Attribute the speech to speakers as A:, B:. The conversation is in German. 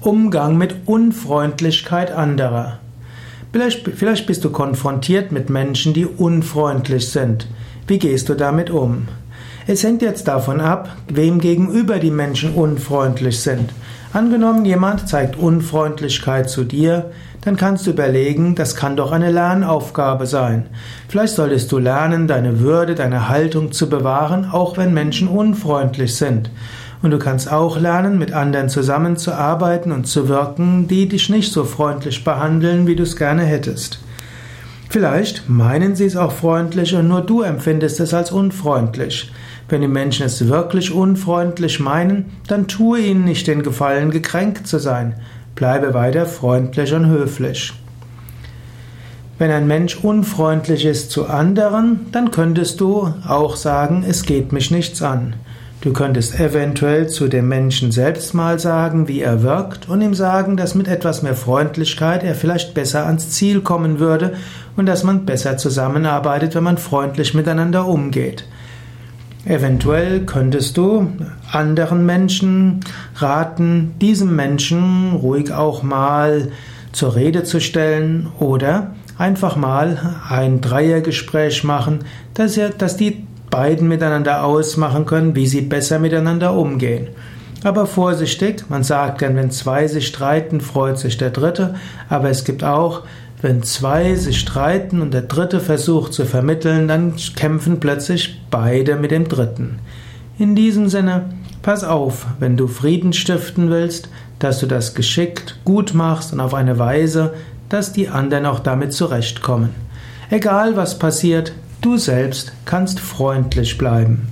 A: Umgang mit Unfreundlichkeit anderer. Vielleicht, vielleicht, bist du konfrontiert mit Menschen, die unfreundlich sind. Wie gehst du damit um? Es hängt jetzt davon ab, wem gegenüber die Menschen unfreundlich sind. Angenommen, jemand zeigt Unfreundlichkeit zu dir, dann kannst du überlegen, das kann doch eine Lernaufgabe sein. Vielleicht solltest du lernen, deine Würde, deine Haltung zu bewahren, auch wenn Menschen unfreundlich sind. Und du kannst auch lernen, mit anderen zusammenzuarbeiten und zu wirken, die dich nicht so freundlich behandeln, wie du es gerne hättest. Vielleicht meinen sie es auch freundlich und nur du empfindest es als unfreundlich. Wenn die Menschen es wirklich unfreundlich meinen, dann tue ihnen nicht den Gefallen, gekränkt zu sein. Bleibe weiter freundlich und höflich. Wenn ein Mensch unfreundlich ist zu anderen, dann könntest du auch sagen, es geht mich nichts an. Du könntest eventuell zu dem Menschen selbst mal sagen, wie er wirkt und ihm sagen, dass mit etwas mehr Freundlichkeit er vielleicht besser ans Ziel kommen würde und dass man besser zusammenarbeitet, wenn man freundlich miteinander umgeht. Eventuell könntest du anderen Menschen raten, diesem Menschen ruhig auch mal zur Rede zu stellen oder einfach mal ein Dreiergespräch machen, dass, er, dass die beiden miteinander ausmachen können, wie sie besser miteinander umgehen. Aber vorsichtig, man sagt gern, wenn zwei sich streiten, freut sich der Dritte, aber es gibt auch wenn zwei sich streiten und der dritte versucht zu vermitteln, dann kämpfen plötzlich beide mit dem dritten. In diesem Sinne, pass auf, wenn du Frieden stiften willst, dass du das geschickt gut machst und auf eine Weise, dass die anderen auch damit zurechtkommen. Egal was passiert, du selbst kannst freundlich bleiben.